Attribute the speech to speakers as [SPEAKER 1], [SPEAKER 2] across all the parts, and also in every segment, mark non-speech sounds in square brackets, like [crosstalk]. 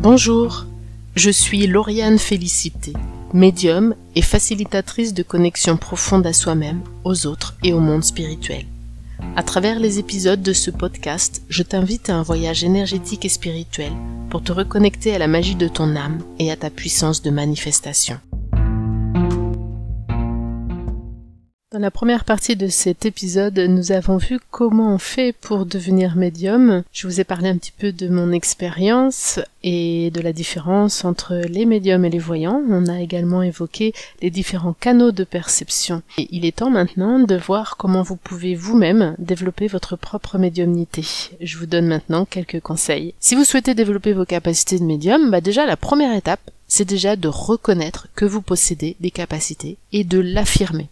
[SPEAKER 1] Bonjour, je suis Lauriane Félicité, médium et facilitatrice de connexion profonde à soi-même, aux autres et au monde spirituel. À travers les épisodes de ce podcast, je t'invite à un voyage énergétique et spirituel pour te reconnecter à la magie de ton âme et à ta puissance de manifestation. Dans la première partie de cet épisode, nous avons vu comment on fait pour devenir médium. Je vous ai parlé un petit peu de mon expérience et de la différence entre les médiums et les voyants. On a également évoqué les différents canaux de perception. Et il est temps maintenant de voir comment vous pouvez vous-même développer votre propre médiumnité. Je vous donne maintenant quelques conseils. Si vous souhaitez développer vos capacités de médium, bah déjà la première étape, c'est déjà de reconnaître que vous possédez des capacités et de l'affirmer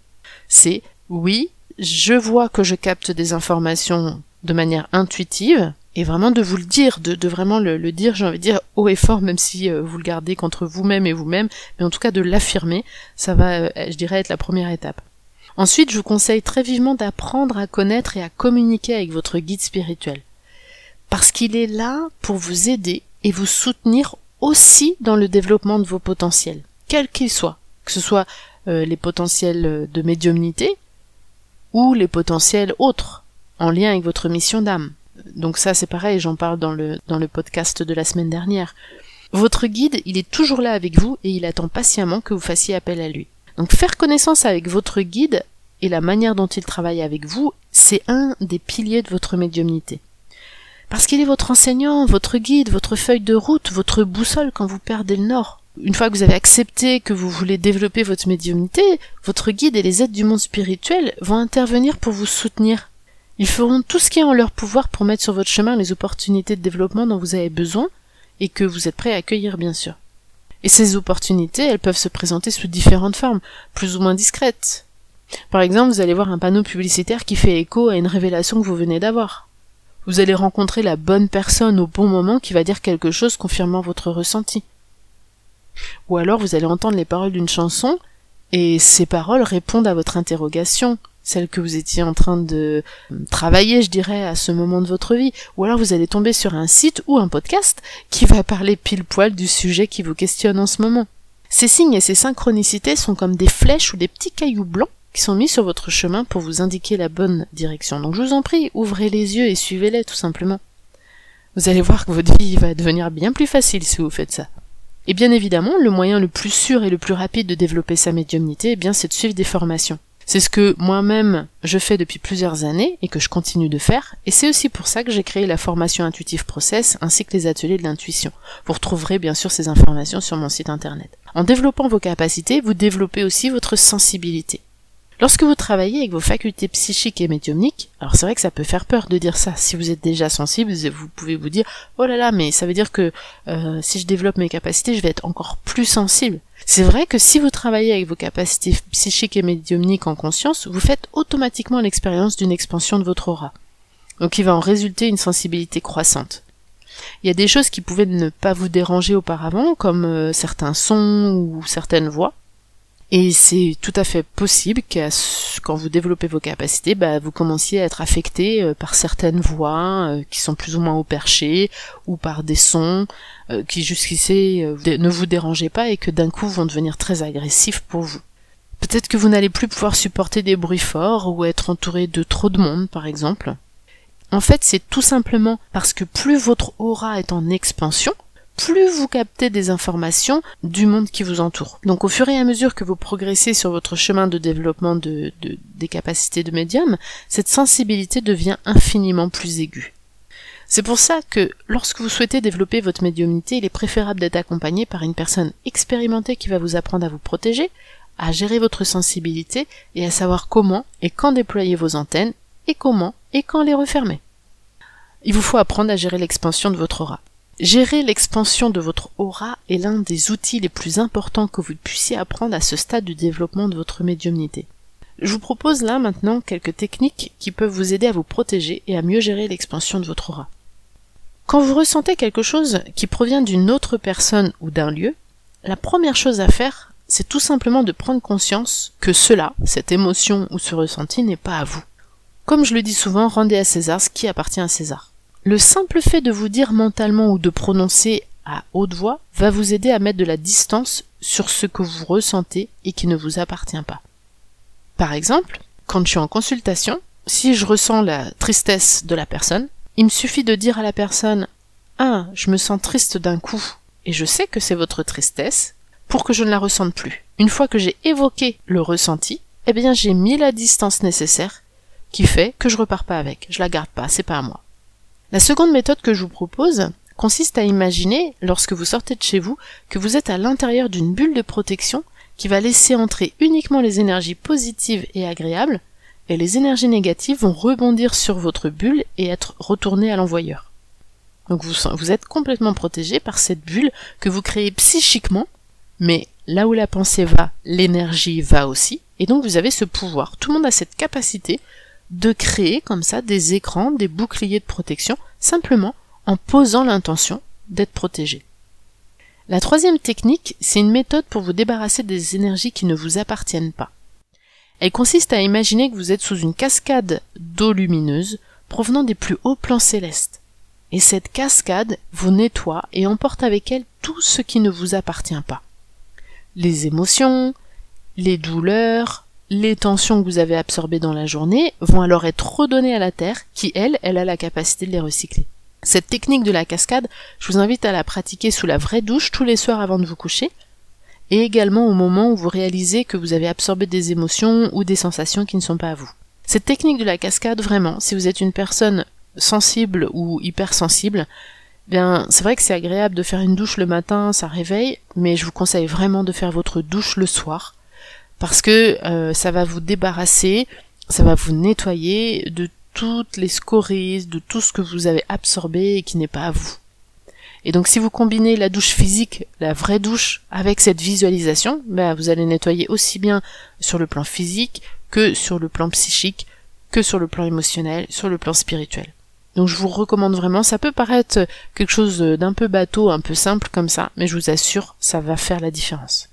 [SPEAKER 1] c'est oui, je vois que je capte des informations de manière intuitive, et vraiment de vous le dire, de, vraiment le, dire, j'ai envie de dire haut et fort, même si euh, vous le gardez contre vous-même et vous-même, mais en tout cas de l'affirmer, ça va, euh, je dirais, être la première étape. Ensuite, je vous conseille très vivement d'apprendre à connaître et à communiquer avec votre guide spirituel. Parce qu'il est là pour vous aider et vous soutenir aussi dans le développement de vos potentiels, quels qu'ils soient, que ce soit euh, les potentiels de médiumnité ou les potentiels autres en lien avec votre mission d'âme. Donc ça c'est pareil, j'en parle dans le, dans le podcast de la semaine dernière. Votre guide, il est toujours là avec vous et il attend patiemment que vous fassiez appel à lui. Donc faire connaissance avec votre guide et la manière dont il travaille avec vous, c'est un des piliers de votre médiumnité. Parce qu'il est votre enseignant, votre guide, votre feuille de route, votre boussole quand vous perdez le nord une fois que vous avez accepté que vous voulez développer votre médiumnité, votre guide et les aides du monde spirituel vont intervenir pour vous soutenir. Ils feront tout ce qui est en leur pouvoir pour mettre sur votre chemin les opportunités de développement dont vous avez besoin et que vous êtes prêt à accueillir bien sûr. Et ces opportunités, elles peuvent se présenter sous différentes formes, plus ou moins discrètes. Par exemple, vous allez voir un panneau publicitaire qui fait écho à une révélation que vous venez d'avoir. Vous allez rencontrer la bonne personne au bon moment qui va dire quelque chose confirmant votre ressenti. Ou alors vous allez entendre les paroles d'une chanson et ces paroles répondent à votre interrogation, celle que vous étiez en train de euh, travailler, je dirais, à ce moment de votre vie. Ou alors vous allez tomber sur un site ou un podcast qui va parler pile poil du sujet qui vous questionne en ce moment. Ces signes et ces synchronicités sont comme des flèches ou des petits cailloux blancs qui sont mis sur votre chemin pour vous indiquer la bonne direction. Donc je vous en prie, ouvrez les yeux et suivez-les tout simplement. Vous allez voir que votre vie va devenir bien plus facile si vous faites ça. Et bien évidemment, le moyen le plus sûr et le plus rapide de développer sa médiumnité, eh bien, c'est de suivre des formations. C'est ce que moi-même je fais depuis plusieurs années et que je continue de faire, et c'est aussi pour ça que j'ai créé la formation Intuitive Process ainsi que les ateliers de l'intuition. Vous retrouverez bien sûr ces informations sur mon site internet. En développant vos capacités, vous développez aussi votre sensibilité. Lorsque vous travaillez avec vos facultés psychiques et médiumniques, alors c'est vrai que ça peut faire peur de dire ça. Si vous êtes déjà sensible, vous pouvez vous dire oh là là, mais ça veut dire que euh, si je développe mes capacités, je vais être encore plus sensible. C'est vrai que si vous travaillez avec vos capacités psychiques et médiumniques en conscience, vous faites automatiquement l'expérience d'une expansion de votre aura. Donc il va en résulter une sensibilité croissante. Il y a des choses qui pouvaient ne pas vous déranger auparavant, comme euh, certains sons ou certaines voix, et c'est tout à fait possible que quand vous développez vos capacités, bah, vous commenciez à être affecté euh, par certaines voix euh, qui sont plus ou moins haut perchées ou par des sons euh, qui jusqu'ici ne vous dérangeaient pas et que d'un coup vont devenir très agressifs pour vous. Peut-être que vous n'allez plus pouvoir supporter des bruits forts ou être entouré de trop de monde par exemple. En fait, c'est tout simplement parce que plus votre aura est en expansion, plus vous captez des informations du monde qui vous entoure. Donc au fur et à mesure que vous progressez sur votre chemin de développement de, des capacités de médium, cette sensibilité devient infiniment plus aiguë. C'est pour ça que lorsque vous souhaitez développer votre médiumnité, il est préférable d'être accompagné par une personne expérimentée qui va vous apprendre à vous protéger, à gérer votre sensibilité et à savoir comment et quand déployer vos antennes et comment et quand les refermer. Il vous faut apprendre à gérer l'expansion de votre aura. Gérer l'expansion de votre aura est l'un des outils les plus importants que vous puissiez apprendre à ce stade du développement de votre médiumnité. Je vous propose là maintenant quelques techniques qui peuvent vous aider à vous protéger et à mieux gérer l'expansion de votre aura. Quand vous ressentez quelque chose qui provient d'une autre personne ou d'un lieu, la première chose à faire, c'est tout simplement de prendre conscience que cela, cette émotion ou ce ressenti n'est pas à vous. Comme je le dis souvent, rendez à César ce qui appartient à César. Le simple fait de vous dire mentalement ou de prononcer à haute voix va vous aider à mettre de la distance sur ce que vous ressentez et qui ne vous appartient pas. Par exemple, quand je suis en consultation, si je ressens la tristesse de la personne, il me suffit de dire à la personne Ah, je me sens triste d'un coup, et je sais que c'est votre tristesse, pour que je ne la ressente plus. Une fois que j'ai évoqué le ressenti, eh bien j'ai mis la distance nécessaire qui fait que je repars pas avec, je la garde pas, c'est pas à moi. La seconde méthode que je vous propose consiste à imaginer, lorsque vous sortez de chez vous, que vous êtes à l'intérieur d'une bulle de protection qui va laisser entrer uniquement les énergies positives et agréables, et les énergies négatives vont rebondir sur votre bulle et être retournées à l'envoyeur. Donc vous, vous êtes complètement protégé par cette bulle que vous créez psychiquement, mais là où la pensée va, l'énergie va aussi, et donc vous avez ce pouvoir. Tout le monde a cette capacité de créer comme ça des écrans, des boucliers de protection, simplement en posant l'intention d'être protégé. La troisième technique, c'est une méthode pour vous débarrasser des énergies qui ne vous appartiennent pas. Elle consiste à imaginer que vous êtes sous une cascade d'eau lumineuse provenant des plus hauts plans célestes. Et cette cascade vous nettoie et emporte avec elle tout ce qui ne vous appartient pas. Les émotions, les douleurs, les tensions que vous avez absorbées dans la journée vont alors être redonnées à la Terre qui, elle, elle a la capacité de les recycler. Cette technique de la cascade, je vous invite à la pratiquer sous la vraie douche tous les soirs avant de vous coucher, et également au moment où vous réalisez que vous avez absorbé des émotions ou des sensations qui ne sont pas à vous. Cette technique de la cascade, vraiment, si vous êtes une personne sensible ou hypersensible, bien, c'est vrai que c'est agréable de faire une douche le matin, ça réveille, mais je vous conseille vraiment de faire votre douche le soir, parce que euh, ça va vous débarrasser, ça va vous nettoyer de toutes les scories, de tout ce que vous avez absorbé et qui n'est pas à vous. Et donc si vous combinez la douche physique, la vraie douche, avec cette visualisation, ben, vous allez nettoyer aussi bien sur le plan physique que sur le plan psychique, que sur le plan émotionnel, sur le plan spirituel. Donc je vous recommande vraiment, ça peut paraître quelque chose d'un peu bateau, un peu simple comme ça, mais je vous assure, ça va faire la différence.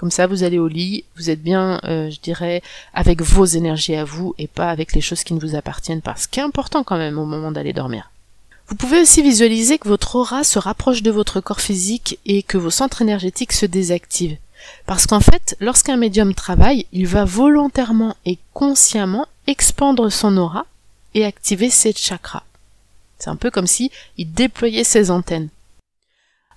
[SPEAKER 1] Comme ça, vous allez au lit, vous êtes bien, euh, je dirais, avec vos énergies à vous et pas avec les choses qui ne vous appartiennent pas. Ce est important quand même au moment d'aller dormir. Vous pouvez aussi visualiser que votre aura se rapproche de votre corps physique et que vos centres énergétiques se désactivent. Parce qu'en fait, lorsqu'un médium travaille, il va volontairement et consciemment expandre son aura et activer ses chakras. C'est un peu comme si il déployait ses antennes.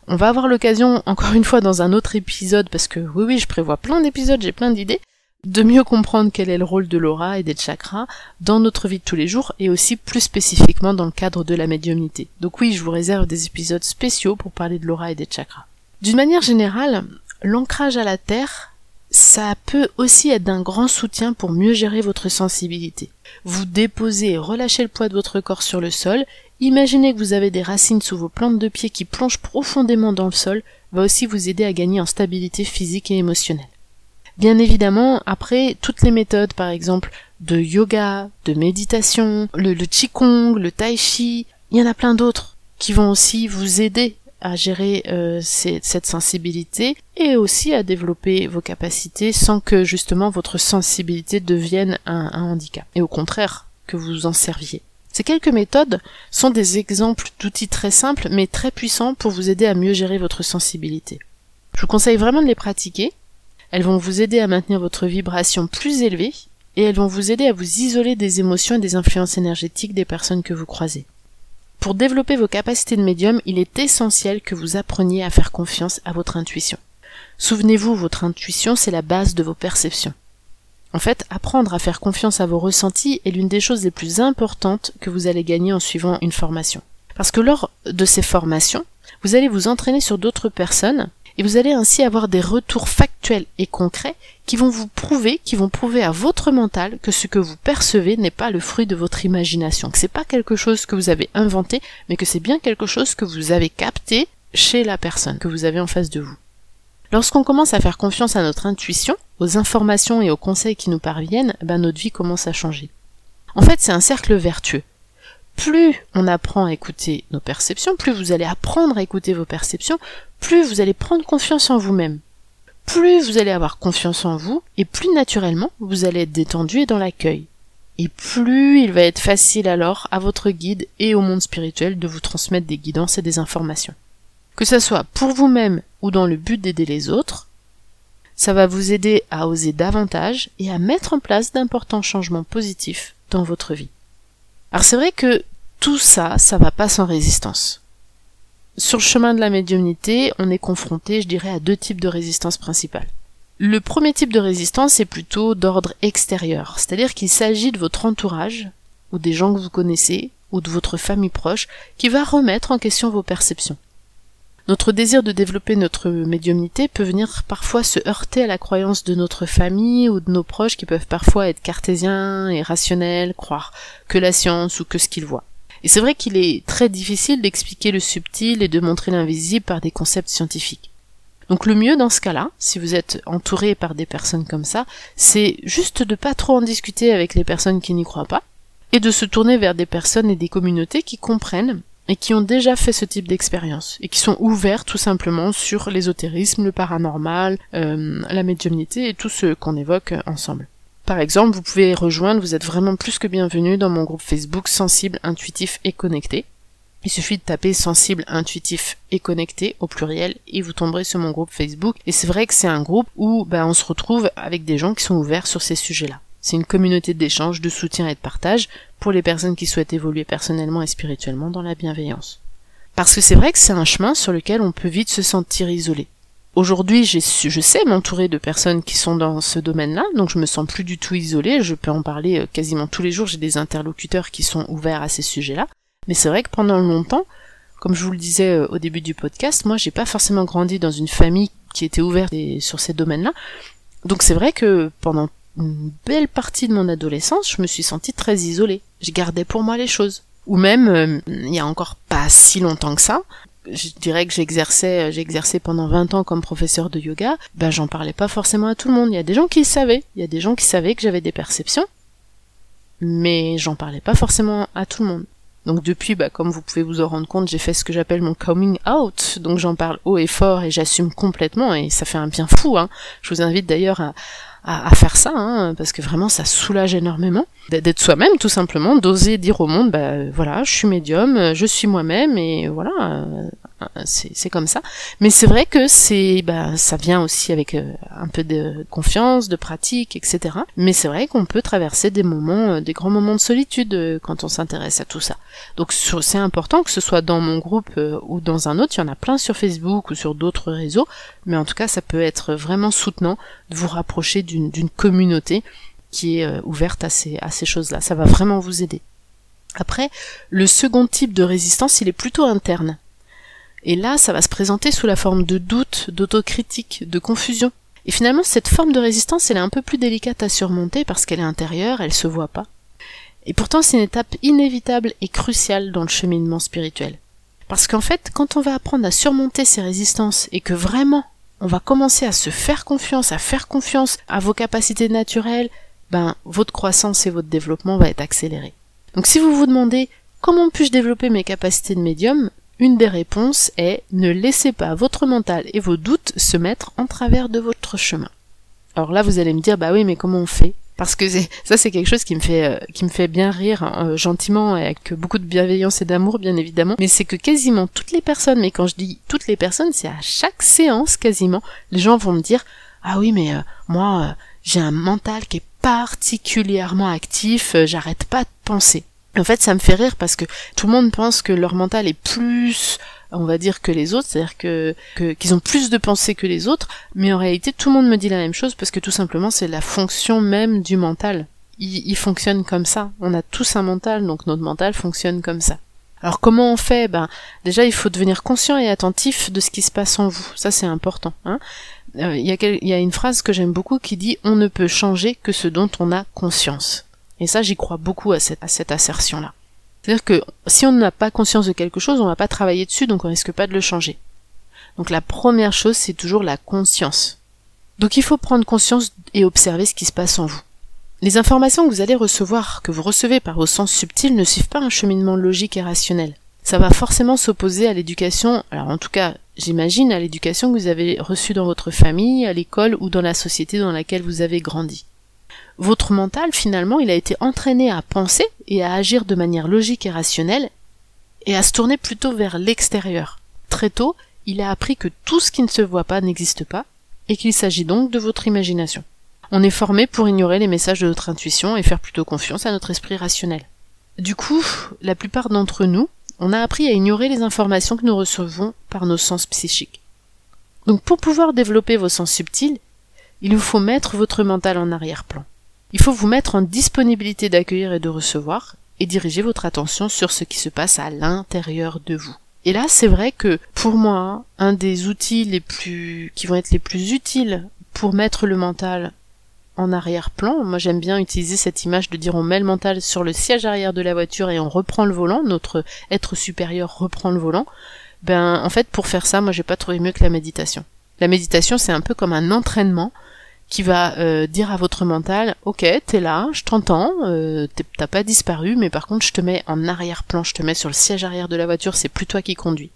[SPEAKER 1] On va avoir l'occasion, encore une fois dans un autre épisode, parce que oui oui, je prévois plein d'épisodes, j'ai plein d'idées, de mieux comprendre quel est le rôle de l'aura et des chakras dans notre vie de tous les jours et aussi plus spécifiquement dans le cadre de la médiumnité. Donc oui, je vous réserve des épisodes spéciaux pour parler de l'aura et des chakras. D'une manière générale, l'ancrage à la terre, ça peut aussi être d'un grand soutien pour mieux gérer votre sensibilité. Vous déposez et relâchez le poids de votre corps sur le sol Imaginez que vous avez des racines sous vos plantes de pied qui plongent profondément dans le sol, va aussi vous aider à gagner en stabilité physique et émotionnelle. Bien évidemment, après, toutes les méthodes, par exemple, de yoga, de méditation, le, le qigong, le tai chi, il y en a plein d'autres qui vont aussi vous aider à gérer euh, cette sensibilité et aussi à développer vos capacités sans que justement votre sensibilité devienne un handicap. Et au contraire, que vous en serviez. Ces quelques méthodes sont des exemples d'outils très simples mais très puissants pour vous aider à mieux gérer votre sensibilité. Je vous conseille vraiment de les pratiquer. Elles vont vous aider à maintenir votre vibration plus élevée et elles vont vous aider à vous isoler des émotions et des influences énergétiques des personnes que vous croisez. Pour développer vos capacités de médium, il est essentiel que vous appreniez à faire confiance à votre intuition. Souvenez-vous, votre intuition, c'est la base de vos perceptions. En fait, apprendre à faire confiance à vos ressentis est l'une des choses les plus importantes que vous allez gagner en suivant une formation. Parce que lors de ces formations, vous allez vous entraîner sur d'autres personnes et vous allez ainsi avoir des retours factuels et concrets qui vont vous prouver, qui vont prouver à votre mental que ce que vous percevez n'est pas le fruit de votre imagination, que c'est pas quelque chose que vous avez inventé, mais que c'est bien quelque chose que vous avez capté chez la personne que vous avez en face de vous. Lorsqu'on commence à faire confiance à notre intuition, aux informations et aux conseils qui nous parviennent, ben notre vie commence à changer. En fait, c'est un cercle vertueux. Plus on apprend à écouter nos perceptions, plus vous allez apprendre à écouter vos perceptions, plus vous allez prendre confiance en vous-même. Plus vous allez avoir confiance en vous, et plus naturellement vous allez être détendu et dans l'accueil. Et plus il va être facile alors à votre guide et au monde spirituel de vous transmettre des guidances et des informations. Que ce soit pour vous-même ou dans le but d'aider les autres, ça va vous aider à oser davantage et à mettre en place d'importants changements positifs dans votre vie. Alors c'est vrai que tout ça, ça va pas sans résistance. Sur le chemin de la médiumnité, on est confronté, je dirais, à deux types de résistance principales. Le premier type de résistance est plutôt d'ordre extérieur, c'est-à-dire qu'il s'agit de votre entourage, ou des gens que vous connaissez, ou de votre famille proche, qui va remettre en question vos perceptions. Notre désir de développer notre médiumnité peut venir parfois se heurter à la croyance de notre famille ou de nos proches qui peuvent parfois être cartésiens et rationnels, croire que la science ou que ce qu'ils voient. Et c'est vrai qu'il est très difficile d'expliquer le subtil et de montrer l'invisible par des concepts scientifiques. Donc le mieux dans ce cas-là, si vous êtes entouré par des personnes comme ça, c'est juste de pas trop en discuter avec les personnes qui n'y croient pas, et de se tourner vers des personnes et des communautés qui comprennent et qui ont déjà fait ce type d'expérience et qui sont ouverts tout simplement sur l'ésotérisme, le paranormal, euh, la médiumnité et tout ce qu'on évoque ensemble. Par exemple, vous pouvez rejoindre, vous êtes vraiment plus que bienvenu dans mon groupe Facebook Sensible, Intuitif et Connecté. Il suffit de taper sensible, intuitif et connecté au pluriel et vous tomberez sur mon groupe Facebook. Et c'est vrai que c'est un groupe où ben, on se retrouve avec des gens qui sont ouverts sur ces sujets-là. C'est une communauté d'échange, de soutien et de partage pour les personnes qui souhaitent évoluer personnellement et spirituellement dans la bienveillance. Parce que c'est vrai que c'est un chemin sur lequel on peut vite se sentir isolé. Aujourd'hui, je sais m'entourer de personnes qui sont dans ce domaine-là, donc je me sens plus du tout isolée, je peux en parler euh, quasiment tous les jours, j'ai des interlocuteurs qui sont ouverts à ces sujets-là. Mais c'est vrai que pendant longtemps, comme je vous le disais euh, au début du podcast, moi j'ai pas forcément grandi dans une famille qui était ouverte sur ces domaines-là. Donc c'est vrai que pendant une belle partie de mon adolescence, je me suis sentie très isolée. Je gardais pour moi les choses. Ou même, euh, il y a encore pas si longtemps que ça, je dirais que j'exerçais, j'ai exercé pendant 20 ans comme professeur de yoga, ben j'en parlais pas forcément à tout le monde. Il y a des gens qui le savaient, il y a des gens qui savaient que j'avais des perceptions, mais j'en parlais pas forcément à tout le monde. Donc depuis, bah, comme vous pouvez vous en rendre compte, j'ai fait ce que j'appelle mon coming out. Donc j'en parle haut et fort et j'assume complètement et ça fait un bien fou. Hein. Je vous invite d'ailleurs à, à, faire ça, hein, parce que vraiment ça soulage énormément d'être soi-même tout simplement, d'oser dire au monde, bah voilà, je suis médium, je suis moi-même et voilà, c'est comme ça. Mais c'est vrai que c'est, bah ça vient aussi avec euh, un peu de confiance, de pratique, etc. Mais c'est vrai qu'on peut traverser des moments, euh, des grands moments de solitude quand on s'intéresse à tout ça. Donc c'est important que ce soit dans mon groupe ou dans un autre, il y en a plein sur Facebook ou sur d'autres réseaux, mais en tout cas ça peut être vraiment soutenant de vous rapprocher d'une communauté qui est euh, ouverte à ces, à ces choses-là. Ça va vraiment vous aider. Après, le second type de résistance, il est plutôt interne. Et là, ça va se présenter sous la forme de doute, d'autocritique, de confusion. Et finalement, cette forme de résistance, elle est un peu plus délicate à surmonter parce qu'elle est intérieure, elle se voit pas. Et pourtant, c'est une étape inévitable et cruciale dans le cheminement spirituel. Parce qu'en fait, quand on va apprendre à surmonter ces résistances et que vraiment on va commencer à se faire confiance, à faire confiance à vos capacités naturelles, ben votre croissance et votre développement va être accéléré. Donc si vous vous demandez comment puis-je développer mes capacités de médium, une des réponses est ne laissez pas votre mental et vos doutes se mettre en travers de votre chemin. Alors là vous allez me dire bah oui mais comment on fait? Parce que ça c'est quelque chose qui me fait euh, qui me fait bien rire euh, gentiment et avec beaucoup de bienveillance et d'amour bien évidemment. Mais c'est que quasiment toutes les personnes mais quand je dis toutes les personnes c'est à chaque séance quasiment les gens vont me dire ah oui mais euh, moi j'ai un mental qui est particulièrement actif j'arrête pas de penser en fait ça me fait rire parce que tout le monde pense que leur mental est plus on va dire que les autres, c'est-à-dire que qu'ils ont plus de pensées que les autres, mais en réalité tout le monde me dit la même chose parce que tout simplement c'est la fonction même du mental. Il, il, fonctionne comme ça. On a tous un mental, donc notre mental fonctionne comme ça. Alors comment on fait? Ben déjà il faut devenir conscient et attentif de ce qui se passe en vous. Ça c'est important. Hein euh, il, y a il y a une phrase que j'aime beaucoup qui dit on ne peut changer que ce dont on a conscience. Et ça j'y crois beaucoup à cette, à cette assertion là. C'est-à-dire que si on n'a pas conscience de quelque chose, on va pas travailler dessus, donc on risque pas de le changer. Donc la première chose, c'est toujours la conscience. Donc il faut prendre conscience et observer ce qui se passe en vous. Les informations que vous allez recevoir, que vous recevez par vos sens subtils, ne suivent pas un cheminement logique et rationnel. Ça va forcément s'opposer à l'éducation, alors en tout cas, j'imagine, à l'éducation que vous avez reçue dans votre famille, à l'école ou dans la société dans laquelle vous avez grandi votre mental, finalement, il a été entraîné à penser et à agir de manière logique et rationnelle, et à se tourner plutôt vers l'extérieur. Très tôt, il a appris que tout ce qui ne se voit pas n'existe pas, et qu'il s'agit donc de votre imagination. On est formé pour ignorer les messages de notre intuition et faire plutôt confiance à notre esprit rationnel. Du coup, la plupart d'entre nous, on a appris à ignorer les informations que nous recevons par nos sens psychiques. Donc pour pouvoir développer vos sens subtils, il vous faut mettre votre mental en arrière-plan. Il faut vous mettre en disponibilité d'accueillir et de recevoir, et diriger votre attention sur ce qui se passe à l'intérieur de vous. Et là, c'est vrai que pour moi, un des outils les plus qui vont être les plus utiles pour mettre le mental en arrière-plan, moi j'aime bien utiliser cette image de dire on met le mental sur le siège arrière de la voiture et on reprend le volant, notre être supérieur reprend le volant. Ben en fait pour faire ça, moi j'ai pas trouvé mieux que la méditation. La méditation c'est un peu comme un entraînement qui va euh, dire à votre mental ok t'es là je t'entends euh, t'as pas disparu mais par contre je te mets en arrière-plan je te mets sur le siège arrière de la voiture c'est plus toi qui conduis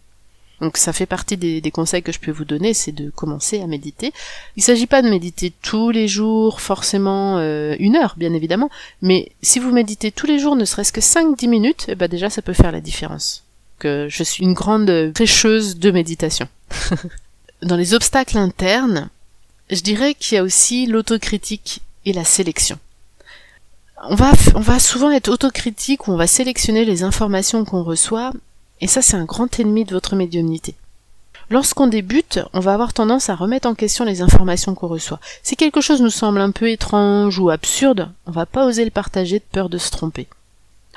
[SPEAKER 1] donc ça fait partie des, conseils que je peux vous donner, c'est de commencer à méditer. Il s'agit pas de méditer tous les jours, forcément euh, une heure, bien évidemment, mais si vous méditez tous les jours, ne serait-ce que 5-10 minutes, eh ben déjà ça peut faire la différence. Que je suis une grande prêcheuse de méditation. [laughs] Dans les obstacles internes, je dirais qu'il y a aussi l'autocritique et la sélection. On va, on va souvent être autocritique ou on va sélectionner les informations qu'on reçoit, et ça c'est un grand ennemi de votre médiumnité. Lorsqu'on débute, on va avoir tendance à remettre en question les informations qu'on reçoit. Si quelque chose nous semble un peu étrange ou absurde, on va pas oser le partager de peur de se tromper.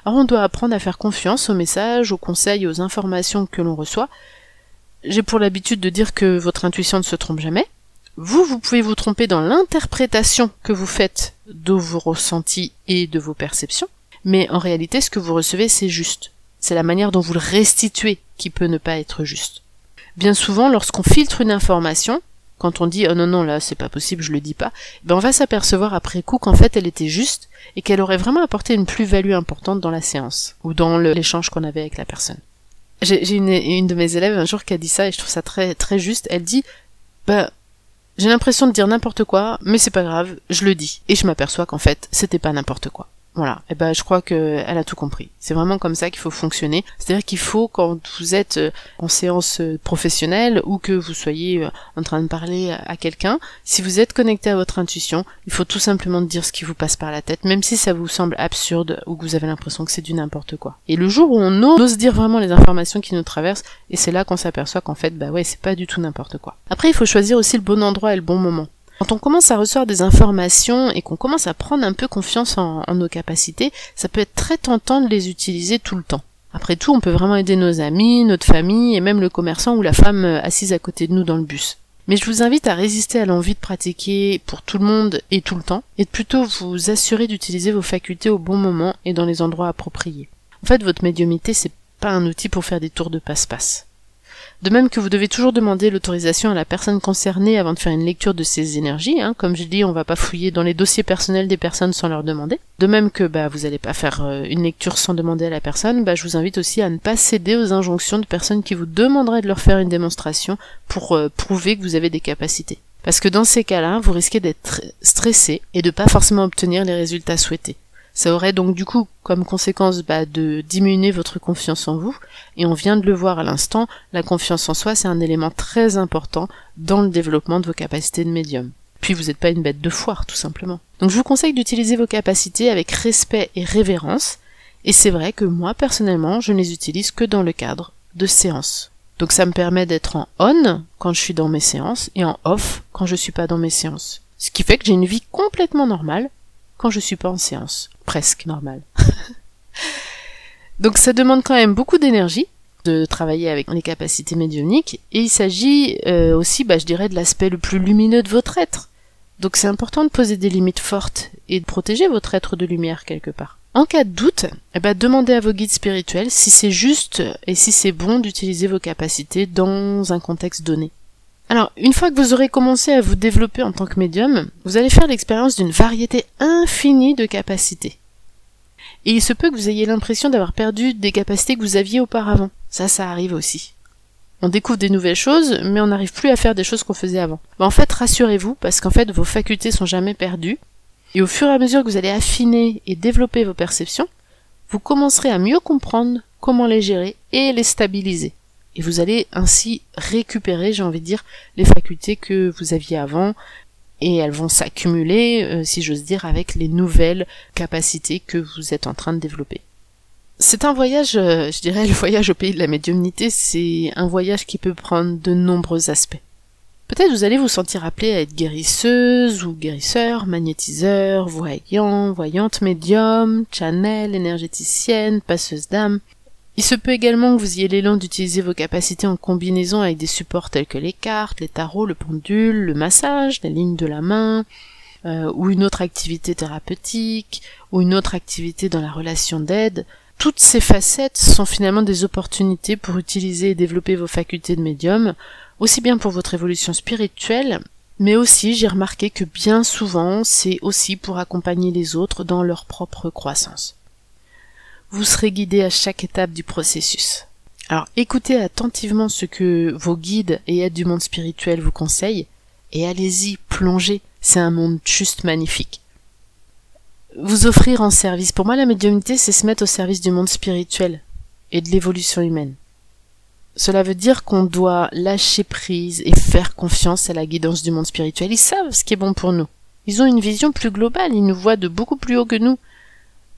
[SPEAKER 1] Alors on doit apprendre à faire confiance aux messages, aux conseils, aux informations que l'on reçoit. J'ai pour l'habitude de dire que votre intuition ne se trompe jamais, vous, vous pouvez vous tromper dans l'interprétation que vous faites de vos ressentis et de vos perceptions, mais en réalité, ce que vous recevez, c'est juste. C'est la manière dont vous le restituez qui peut ne pas être juste. Bien souvent, lorsqu'on filtre une information, quand on dit oh non non là c'est pas possible je le dis pas, ben on va s'apercevoir après coup qu'en fait elle était juste et qu'elle aurait vraiment apporté une plus-value importante dans la séance ou dans l'échange qu'on avait avec la personne. J'ai une, de mes élèves un jour qui a dit ça et je trouve ça très très juste. Elle dit bah j'ai l'impression de dire n'importe quoi, mais c'est pas grave, je le dis. Et je m'aperçois qu'en fait, c'était pas n'importe quoi. Voilà. Et ben, je crois que elle a tout compris. C'est vraiment comme ça qu'il faut fonctionner. C'est-à-dire qu'il faut, quand vous êtes euh, en séance euh, professionnelle ou que vous soyez euh, en train de parler à quelqu'un, si vous êtes connecté à votre intuition, il faut tout simplement dire ce qui vous passe par la tête, même si ça vous semble absurde ou que vous avez l'impression que c'est du n'importe quoi. Et le jour où on ose dire vraiment les informations qui nous traversent, et c'est là qu'on s'aperçoit qu'en fait, bah ouais, c'est pas du tout n'importe quoi. Après, il faut choisir aussi le bon endroit et le bon moment. Quand on commence à recevoir des informations et qu'on commence à prendre un peu confiance en, nos capacités, ça peut être très tentant de les utiliser tout le temps. Après tout, on peut vraiment aider nos amis, notre famille et même le commerçant ou la femme euh, assise à côté de nous dans le bus. Mais je vous invite à résister à l'envie de pratiquer pour tout le monde et tout le temps, et de plutôt vous assurer d'utiliser vos facultés au bon moment et dans les endroits appropriés. En fait, votre médiumité, c'est pas un outil pour faire des tours de passe-passe. De même que vous devez toujours demander l'autorisation à la personne concernée avant de faire une lecture de ses énergies. Hein. Comme je dis, on va pas fouiller dans les dossiers personnels des personnes sans leur demander. De même que bah, vous n'allez pas faire euh, une lecture sans demander à la personne, bah, je vous invite aussi à ne pas céder aux injonctions de personnes qui vous demanderaient de leur faire une démonstration pour euh, prouver que vous avez des capacités. Parce que dans ces cas-là, vous risquez d'être stressé et de pas forcément obtenir les résultats souhaités. Ça aurait donc du coup comme conséquence bah, de diminuer votre confiance en vous, et on vient de le voir à l'instant, la confiance en soi c'est un élément très important dans le développement de vos capacités de médium. Puis vous n'êtes pas une bête de foire tout simplement. Donc je vous conseille d'utiliser vos capacités avec respect et révérence, et c'est vrai que moi personnellement je ne les utilise que dans le cadre de séances. Donc ça me permet d'être en on quand je suis dans mes séances et en off quand je suis pas dans mes séances. Ce qui fait que j'ai une vie complètement normale quand je suis pas en séance. Presque normal. [laughs] Donc ça demande quand même beaucoup d'énergie de travailler avec les capacités médiumniques et il s'agit euh, aussi, bah, je dirais, de l'aspect le plus lumineux de votre être. Donc c'est important de poser des limites fortes et de protéger votre être de lumière quelque part. En cas de doute, eh ben, demandez à vos guides spirituels si c'est juste et si c'est bon d'utiliser vos capacités dans un contexte donné. Alors, une fois que vous aurez commencé à vous développer en tant que médium, vous allez faire l'expérience d'une variété infinie de capacités. Et il se peut que vous ayez l'impression d'avoir perdu des capacités que vous aviez auparavant. Ça, ça arrive aussi. On découvre des nouvelles choses, mais on n'arrive plus à faire des choses qu'on faisait avant. en fait, rassurez-vous, parce qu'en fait, vos facultés sont jamais perdues. Et au fur et à mesure que vous allez affiner et développer vos perceptions, vous commencerez à mieux comprendre comment les gérer et les stabiliser. Et vous allez ainsi récupérer, j'ai envie de dire, les facultés que vous aviez avant, et elles vont s'accumuler, euh, si j'ose dire, avec les nouvelles capacités que vous êtes en train de développer. C'est un voyage, euh, je dirais le voyage au pays de la médiumnité, c'est un voyage qui peut prendre de nombreux aspects. Peut-être vous allez vous sentir appelé à être guérisseuse ou guérisseur, magnétiseur, voyant, voyante médium, channel, énergéticienne, passeuse d'âme. Il se peut également que vous ayez l'élan d'utiliser vos capacités en combinaison avec des supports tels que les cartes, les tarots, le pendule, le massage, la ligne de la main, euh, ou une autre activité thérapeutique, ou une autre activité dans la relation d'aide, toutes ces facettes sont finalement des opportunités pour utiliser et développer vos facultés de médium, aussi bien pour votre évolution spirituelle, mais aussi j'ai remarqué que bien souvent c'est aussi pour accompagner les autres dans leur propre croissance. Vous serez guidé à chaque étape du processus. Alors écoutez attentivement ce que vos guides et aides du monde spirituel vous conseillent, et allez-y, plongez, c'est un monde juste magnifique vous offrir en service. Pour moi, la médiumnité, c'est se mettre au service du monde spirituel et de l'évolution humaine. Cela veut dire qu'on doit lâcher prise et faire confiance à la guidance du monde spirituel. Ils savent ce qui est bon pour nous. Ils ont une vision plus globale, ils nous voient de beaucoup plus haut que nous.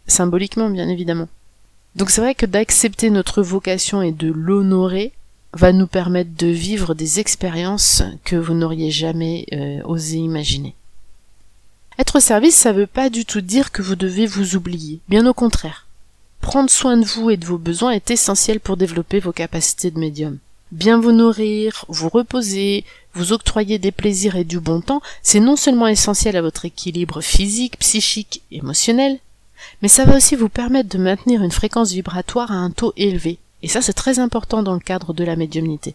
[SPEAKER 1] Symboliquement, bien évidemment. Donc c'est vrai que d'accepter notre vocation et de l'honorer va nous permettre de vivre des expériences que vous n'auriez jamais euh, osé imaginer. Être service, ça veut pas du tout dire que vous devez vous oublier. Bien au contraire. Prendre soin de vous et de vos besoins est essentiel pour développer vos capacités de médium. Bien vous nourrir, vous reposer, vous octroyer des plaisirs et du bon temps, c'est non seulement essentiel à votre équilibre physique, psychique, émotionnel, mais ça va aussi vous permettre de maintenir une fréquence vibratoire à un taux élevé. Et ça, c'est très important dans le cadre de la médiumnité.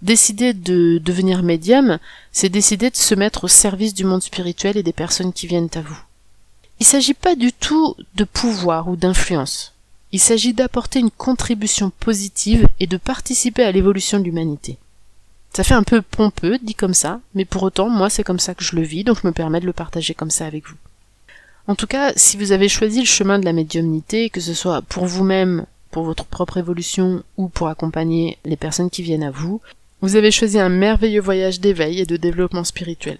[SPEAKER 1] Décider de devenir médium, c'est décider de se mettre au service du monde spirituel et des personnes qui viennent à vous. Il s'agit pas du tout de pouvoir ou d'influence. Il s'agit d'apporter une contribution positive et de participer à l'évolution de l'humanité. Ça fait un peu pompeux, dit comme ça, mais pour autant, moi c'est comme ça que je le vis, donc je me permets de le partager comme ça avec vous. En tout cas, si vous avez choisi le chemin de la médiumnité, que ce soit pour vous-même, pour votre propre évolution ou pour accompagner les personnes qui viennent à vous, vous avez choisi un merveilleux voyage d'éveil et de développement spirituel.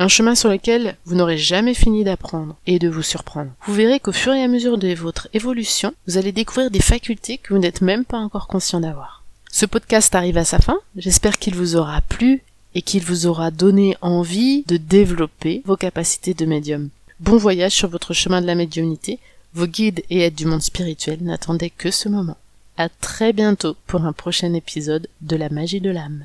[SPEAKER 1] Un chemin sur lequel vous n'aurez jamais fini d'apprendre et de vous surprendre. Vous verrez qu'au fur et à mesure de votre évolution, vous allez découvrir des facultés que vous n'êtes même pas encore conscient d'avoir. Ce podcast arrive à sa fin, j'espère qu'il vous aura plu et qu'il vous aura donné envie de développer vos capacités de médium. Bon voyage sur votre chemin de la médiumnité, vos guides et aides du monde spirituel n'attendaient que ce moment. À très bientôt pour un prochain épisode de la magie de l'âme.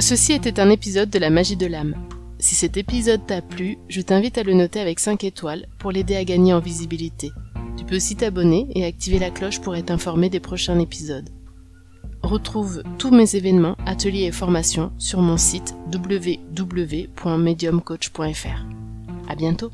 [SPEAKER 1] Ceci était un épisode de la magie de l'âme. Si cet épisode t'a plu, je t'invite à le noter avec 5 étoiles pour l'aider à gagner en visibilité. Tu peux aussi t'abonner et activer la cloche pour être informé des prochains épisodes. Retrouve tous mes événements, ateliers et formations sur mon site www.mediumcoach.fr. À bientôt!